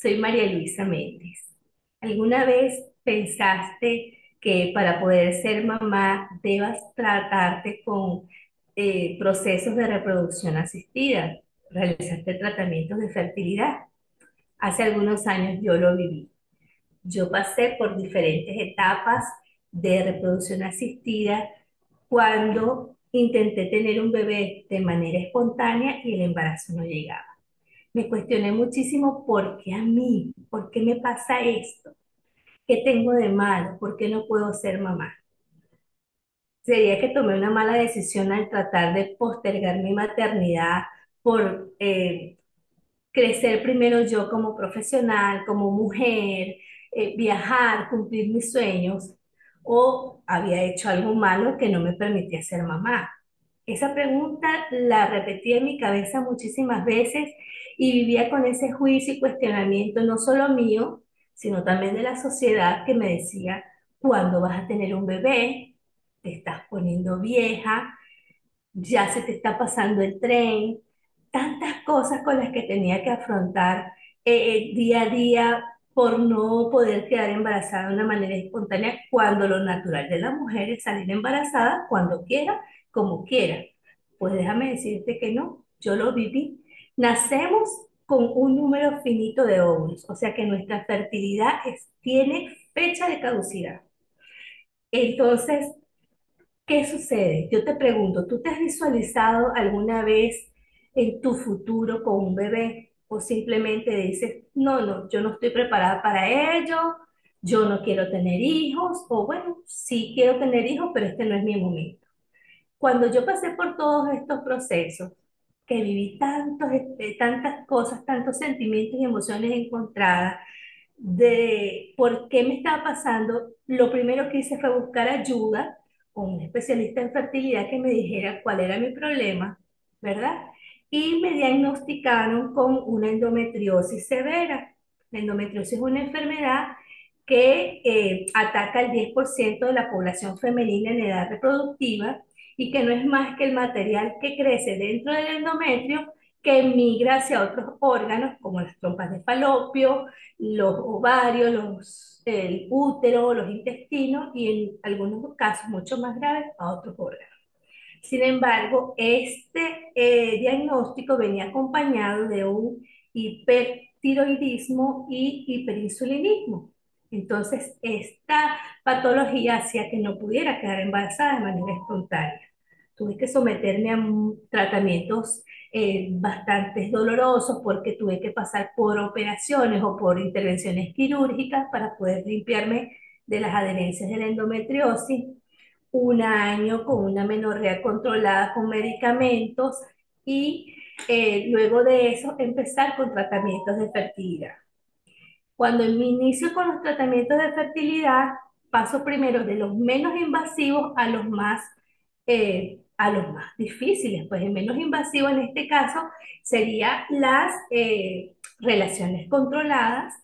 soy María Luisa Méndez. ¿Alguna vez pensaste que para poder ser mamá debas tratarte con eh, procesos de reproducción asistida? ¿Realizaste tratamientos de fertilidad? Hace algunos años yo lo viví. Yo pasé por diferentes etapas de reproducción asistida cuando intenté tener un bebé de manera espontánea y el embarazo no llegaba. Me cuestioné muchísimo por qué a mí, por qué me pasa esto, qué tengo de malo, por qué no puedo ser mamá. Sería que tomé una mala decisión al tratar de postergar mi maternidad por eh, crecer primero yo como profesional, como mujer, eh, viajar, cumplir mis sueños, o había hecho algo malo que no me permitía ser mamá. Esa pregunta la repetí en mi cabeza muchísimas veces y vivía con ese juicio y cuestionamiento, no solo mío, sino también de la sociedad que me decía, ¿cuándo vas a tener un bebé? Te estás poniendo vieja, ya se te está pasando el tren, tantas cosas con las que tenía que afrontar eh, eh, día a día por no poder quedar embarazada de una manera espontánea cuando lo natural de la mujer es salir embarazada cuando quiera, como quiera. Pues déjame decirte que no, yo lo viví. Nacemos con un número finito de óvulos, o sea que nuestra fertilidad tiene fecha de caducidad. Entonces, ¿qué sucede? Yo te pregunto, ¿tú te has visualizado alguna vez en tu futuro con un bebé? ¿O simplemente dices, no, no, yo no estoy preparada para ello, yo no quiero tener hijos, o bueno, sí quiero tener hijos, pero este no es mi momento? Cuando yo pasé por todos estos procesos, que viví tantos, este, tantas cosas, tantos sentimientos y emociones encontradas, de por qué me estaba pasando, lo primero que hice fue buscar ayuda con un especialista en fertilidad que me dijera cuál era mi problema, ¿verdad? Y me diagnosticaron con una endometriosis severa. La endometriosis es una enfermedad que eh, ataca al 10% de la población femenina en edad reproductiva y que no es más que el material que crece dentro del endometrio que migra hacia otros órganos como las trompas de falopio, los ovarios, el útero, los intestinos y en algunos casos mucho más graves a otros órganos. Sin embargo, este eh, diagnóstico venía acompañado de un hipertiroidismo y hiperinsulinismo. Entonces, esta patología hacía que no pudiera quedar embarazada de manera espontánea. Tuve que someterme a tratamientos eh, bastante dolorosos porque tuve que pasar por operaciones o por intervenciones quirúrgicas para poder limpiarme de las adherencias de la endometriosis. Un año con una menorrea controlada con medicamentos y eh, luego de eso empezar con tratamientos de fertilidad. Cuando me inicio con los tratamientos de fertilidad, paso primero de los menos invasivos a los más eh, a los más difíciles, pues el menos invasivo en este caso sería las eh, relaciones controladas.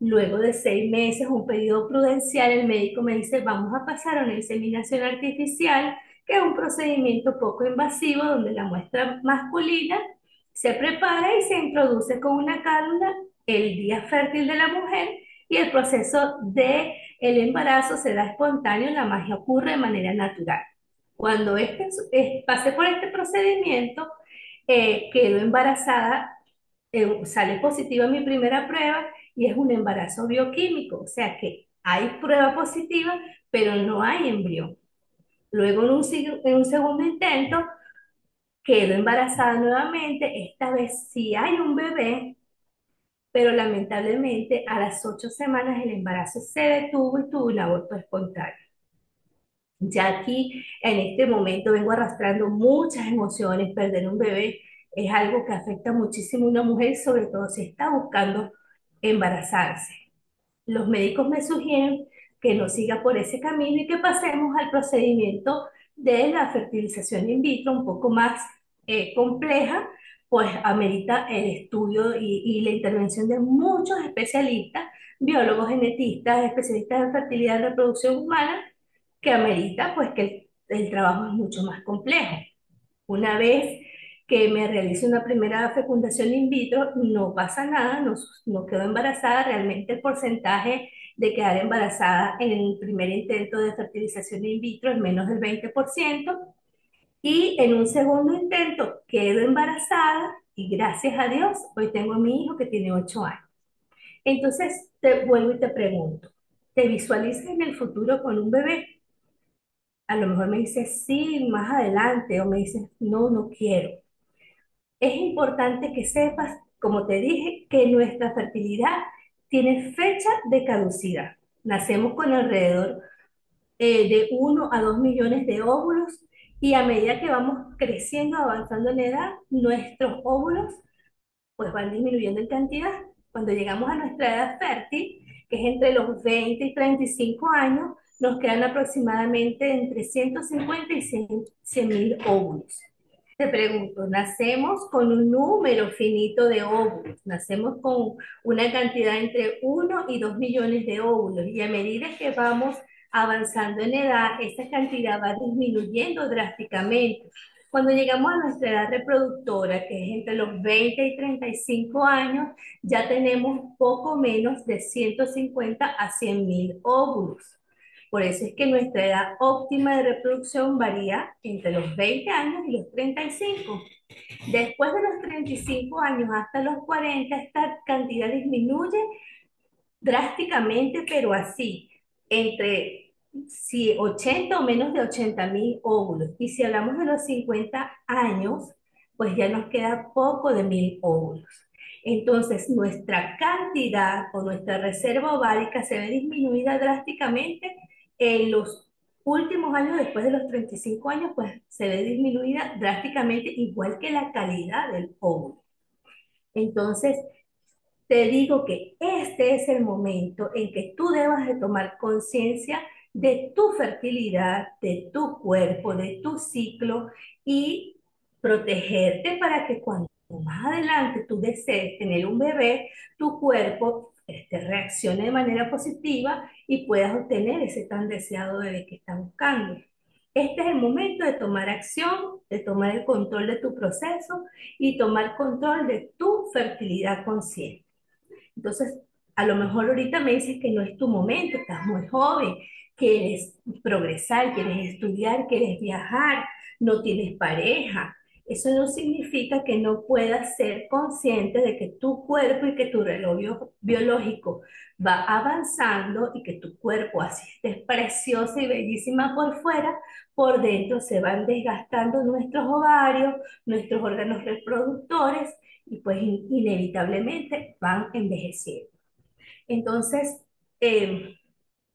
Luego de seis meses, un periodo prudencial, el médico me dice, vamos a pasar a una inseminación artificial, que es un procedimiento poco invasivo donde la muestra masculina se prepara y se introduce con una cánula el día fértil de la mujer y el proceso de el embarazo se da espontáneo, la magia ocurre de manera natural. Cuando este, pasé por este procedimiento, eh, quedo embarazada, eh, sale positiva mi primera prueba y es un embarazo bioquímico, o sea que hay prueba positiva, pero no hay embrión. Luego en un, en un segundo intento, quedo embarazada nuevamente, esta vez sí hay un bebé, pero lamentablemente a las ocho semanas el embarazo se detuvo y tuvo un aborto espontáneo. Ya aquí, en este momento, vengo arrastrando muchas emociones. Perder un bebé es algo que afecta muchísimo a una mujer, sobre todo si está buscando embarazarse. Los médicos me sugieren que no siga por ese camino y que pasemos al procedimiento de la fertilización in vitro un poco más eh, compleja, pues amerita el estudio y, y la intervención de muchos especialistas, biólogos, genetistas, especialistas en fertilidad y reproducción humana, que amerita pues que el, trabajo es mucho más complejo. Una vez que me realice una primera fecundación in vitro, no pasa nada, no, no quedo embarazada, realmente el porcentaje de quedar embarazada en el primer intento de fertilización in vitro es menos del 20%, y en un segundo intento quedo embarazada y gracias a Dios hoy tengo a mi hijo que tiene 8 años. Entonces te vuelvo y te pregunto, ¿te visualizas en el futuro con un bebé? A lo mejor me dices sí, más adelante, o me dices no, no quiero. Es importante que sepas, como te dije, que nuestra fertilidad tiene fecha de caducidad. Nacemos con alrededor eh, de 1 a 2 millones de óvulos y a medida que vamos creciendo, avanzando en edad, nuestros óvulos pues van disminuyendo en cantidad. Cuando llegamos a nuestra edad fértil, que es entre los 20 y 35 años, nos quedan aproximadamente entre 150 y 100 mil óvulos. Te pregunto, nacemos con un número finito de óvulos, nacemos con una cantidad entre 1 y 2 millones de óvulos y a medida que vamos avanzando en edad, esa cantidad va disminuyendo drásticamente. Cuando llegamos a nuestra edad reproductora, que es entre los 20 y 35 años, ya tenemos poco menos de 150 a 100 mil óvulos. Por eso es que nuestra edad óptima de reproducción varía entre los 20 años y los 35. Después de los 35 años hasta los 40, esta cantidad disminuye drásticamente, pero así, entre si 80 o menos de 80 mil óvulos. Y si hablamos de los 50 años, pues ya nos queda poco de mil óvulos. Entonces, nuestra cantidad o nuestra reserva ovárica se ve disminuida drásticamente en los últimos años, después de los 35 años, pues se ve disminuida drásticamente, igual que la calidad del óvulo. Entonces, te digo que este es el momento en que tú debas de tomar conciencia de tu fertilidad, de tu cuerpo, de tu ciclo y protegerte para que cuando más adelante tú desees tener un bebé, tu cuerpo este, reaccione de manera positiva y puedas obtener ese tan deseado bebé que estás buscando. Este es el momento de tomar acción, de tomar el control de tu proceso y tomar control de tu fertilidad consciente. Entonces, a lo mejor ahorita me dices que no es tu momento, estás muy joven, quieres progresar, quieres estudiar, quieres viajar, no tienes pareja, eso no significa que no puedas ser consciente de que tu cuerpo y que tu reloj biológico va avanzando y que tu cuerpo, así estés preciosa y bellísima por fuera, por dentro se van desgastando nuestros ovarios, nuestros órganos reproductores y pues inevitablemente van envejeciendo. Entonces, em,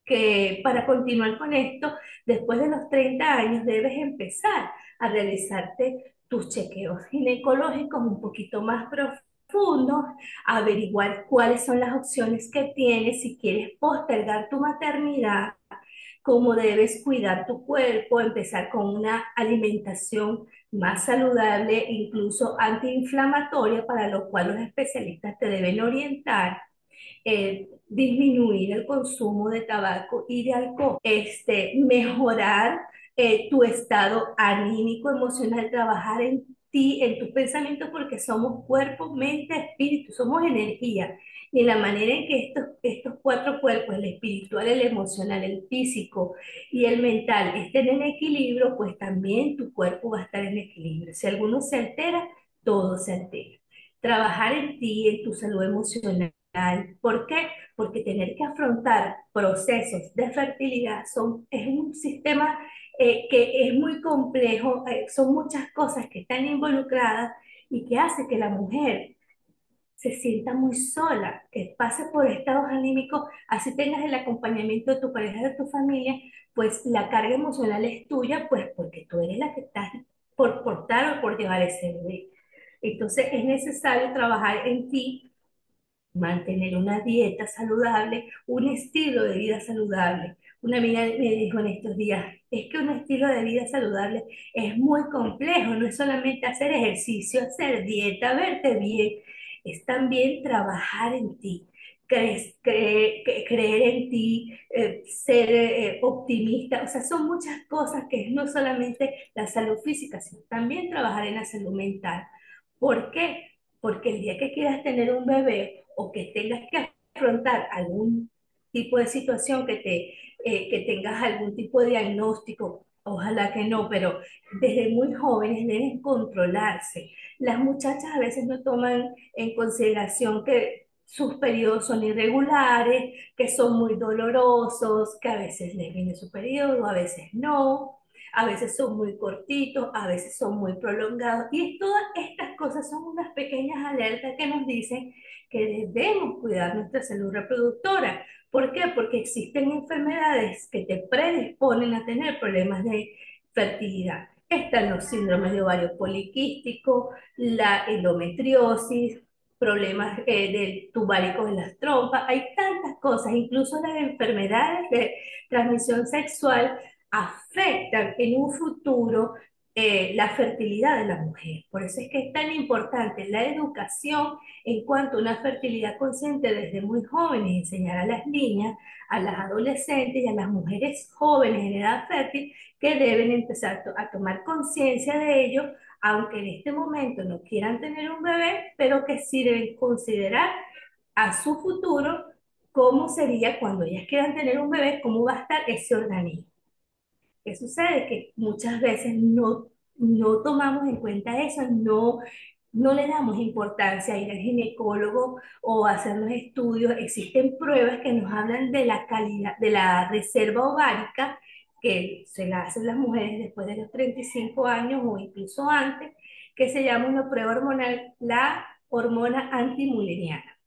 que para continuar con esto, después de los 30 años debes empezar a realizarte tus chequeos ginecológicos un poquito más profundos, averiguar cuáles son las opciones que tienes si quieres postergar tu maternidad, cómo debes cuidar tu cuerpo, empezar con una alimentación más saludable, incluso antiinflamatoria, para lo cual los especialistas te deben orientar. Eh, disminuir el consumo de tabaco y de alcohol, este, mejorar tu estado anímico, emocional, trabajar en ti, en tus pensamientos, porque somos cuerpo, mente, espíritu, somos energía. Y en la manera en que estos, estos cuatro cuerpos, el espiritual, el emocional, el físico y el mental, estén en equilibrio, pues también tu cuerpo va a estar en equilibrio. Si alguno se altera, todo se altera. Trabajar en ti, en tu salud emocional. ¿Por qué? Porque tener que afrontar procesos de fertilidad son, es un sistema eh, que es muy complejo, eh, son muchas cosas que están involucradas y que hace que la mujer se sienta muy sola, que pase por estados anímicos, así tengas el acompañamiento de tu pareja, de tu familia, pues la carga emocional es tuya, pues porque tú eres la que estás por portar o por llevar ese bebé. Entonces es necesario trabajar en ti, mantener una dieta saludable, un estilo de vida saludable, una amiga me dijo en estos días, es que un estilo de vida saludable es muy complejo, no es solamente hacer ejercicio, hacer dieta, verte bien, es también trabajar en ti, creer en ti, eh, ser eh, optimista, o sea, son muchas cosas que no solamente la salud física, sino también trabajar en la salud mental. ¿Por qué? Porque el día que quieras tener un bebé o que tengas que afrontar algún tipo de situación, que, te, eh, que tengas algún tipo de diagnóstico, ojalá que no, pero desde muy jóvenes deben controlarse. Las muchachas a veces no toman en consideración que sus periodos son irregulares, que son muy dolorosos, que a veces les viene su periodo, a veces no, a veces son muy cortitos, a veces son muy prolongados. Y todas estas cosas son unas pequeñas alertas que nos dicen que debemos cuidar nuestra salud reproductora. ¿Por qué? Porque existen enfermedades que te predisponen a tener problemas de fertilidad. Están los síndromes de ovario poliquístico, la endometriosis, problemas eh, de las trompas, hay tantas cosas, incluso las enfermedades de transmisión sexual afectan en un futuro eh, la fertilidad de la mujer. Por eso es que es tan importante la educación en cuanto a una fertilidad consciente desde muy jóvenes, enseñar a las niñas, a las adolescentes y a las mujeres jóvenes en edad fértil que deben empezar a tomar conciencia de ello, aunque en este momento no quieran tener un bebé, pero que sí deben considerar a su futuro cómo sería cuando ellas quieran tener un bebé, cómo va a estar ese organismo. ¿Qué sucede? Que muchas veces no, no tomamos en cuenta eso, no, no le damos importancia a ir al ginecólogo o hacer los estudios. Existen pruebas que nos hablan de la calidad, de la reserva ovárica que se la hacen las mujeres después de los 35 años o incluso antes, que se llama una prueba hormonal, la hormona antimuleriana.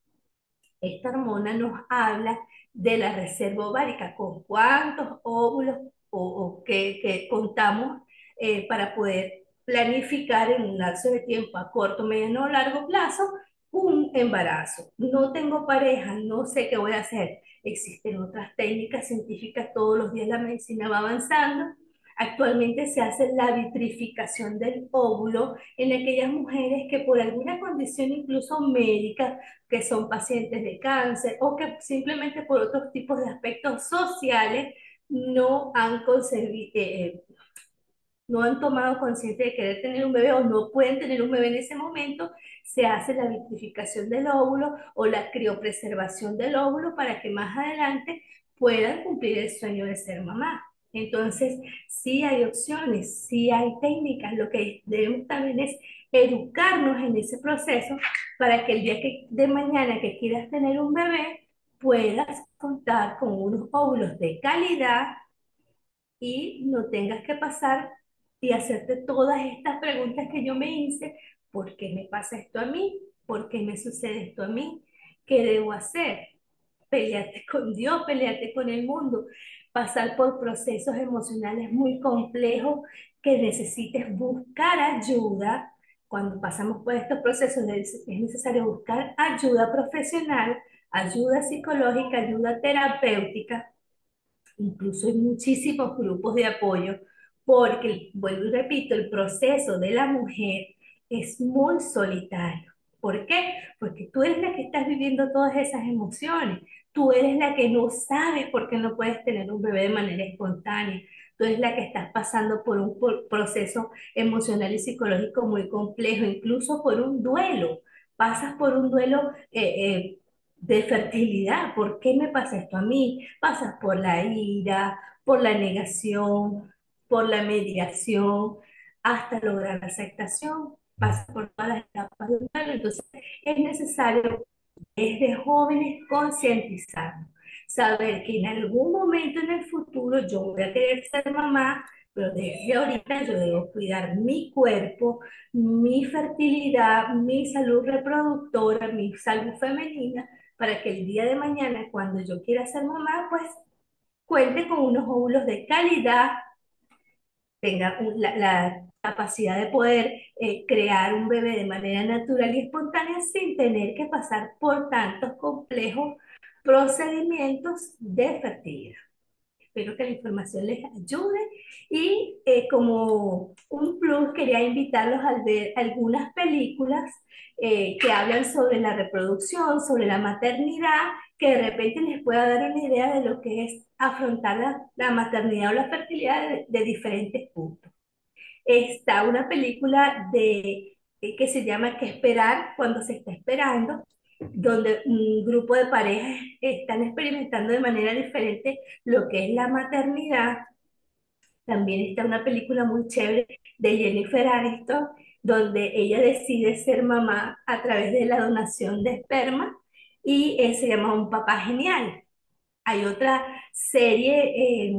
Esta hormona nos habla de la reserva ovárica, con cuántos óvulos o, que, contamos eh, para poder planificar en un lapso de tiempo a corto, mediano o largo plazo un embarazo. No tengo pareja, no sé qué voy a hacer. Existen otras técnicas científicas, todos los días la medicina va avanzando. Actualmente se hace la vitrificación del óvulo en aquellas mujeres que por alguna condición incluso médica, que son pacientes de cáncer o que simplemente por otros tipos de aspectos sociales no han eh, no han tomado conciencia de querer tener un bebé o no pueden tener un bebé en ese momento, se hace la vitrificación del óvulo o la criopreservación del óvulo para que más adelante puedan cumplir el sueño de ser mamá. Entonces, sí hay opciones, sí hay técnicas, lo que debemos también es educarnos en ese proceso para que el día que, de mañana que quieras tener un bebé, puedas contar con unos óvulos de calidad y no tengas que pasar y hacerte todas estas preguntas que yo me hice, ¿por qué me pasa esto a mí? ¿Por qué me sucede esto a mí? ¿Qué debo hacer? Pelearte con Dios, pelearte con el mundo, pasar por procesos emocionales muy complejos que necesites buscar ayuda. Cuando pasamos por estos procesos es necesario buscar ayuda profesional ayuda psicológica, ayuda terapéutica, incluso hay muchísimos grupos de apoyo, porque, vuelvo y repito, el proceso de la mujer es muy solitario. ¿Por qué? Porque tú eres la que estás viviendo todas esas emociones. Tú eres la que no sabes por qué no puedes tener un bebé de manera espontánea. Tú eres la que estás pasando por un proceso emocional y psicológico muy complejo, incluso por un duelo. Pasas por un duelo eh, eh, de fertilidad. ¿Por qué me pasa esto a mí? Pasas por la ira, por la negación, por la mediación, hasta lograr la aceptación. Pasas por todas las etapas del Entonces, es necesario desde jóvenes concientizar, saber que en algún momento en el futuro yo voy a querer ser mamá, pero desde ahorita yo debo cuidar mi cuerpo, mi fertilidad, mi salud reproductora, mi salud femenina, para que el día de mañana, cuando yo quiera ser mamá, pues cuente con unos óvulos de calidad, tenga la, capacidad de poder eh, crear un bebé de manera natural y espontánea sin tener que pasar por tantos complejos procedimientos de fertilidad. Espero que la información les ayude y eh, como un plus quería invitarlos a ver algunas películas eh, que hablan sobre la reproducción, sobre la maternidad, que de repente les pueda dar una idea de lo que es afrontar la, la maternidad o la fertilidad de, de diferentes puntos. Está una película de, eh, que se llama ¿Qué esperar cuando se está esperando? Donde un grupo de parejas están experimentando de manera diferente lo que es la maternidad. También está una película muy chévere de Jennifer Aniston, donde ella decide ser mamá a través de la donación de esperma y eh, se llama Un papá genial. Hay otra serie eh,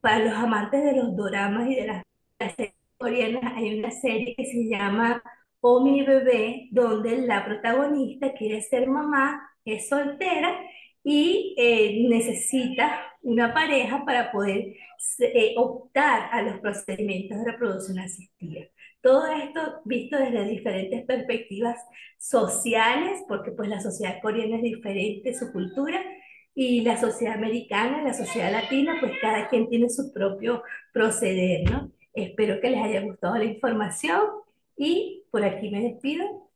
para los amantes de los doramas y de las, las series coreanas, hay una serie que se llama o mi bebé, donde la protagonista quiere ser mamá, es soltera y eh, necesita una pareja para poder eh, optar a los procedimientos de reproducción asistida. Todo esto visto desde diferentes perspectivas sociales, porque pues la sociedad coreana es diferente, su cultura, y la sociedad americana, la sociedad latina, pues cada quien tiene su propio proceder, ¿no? Espero que les haya gustado la información y por aquí me despido.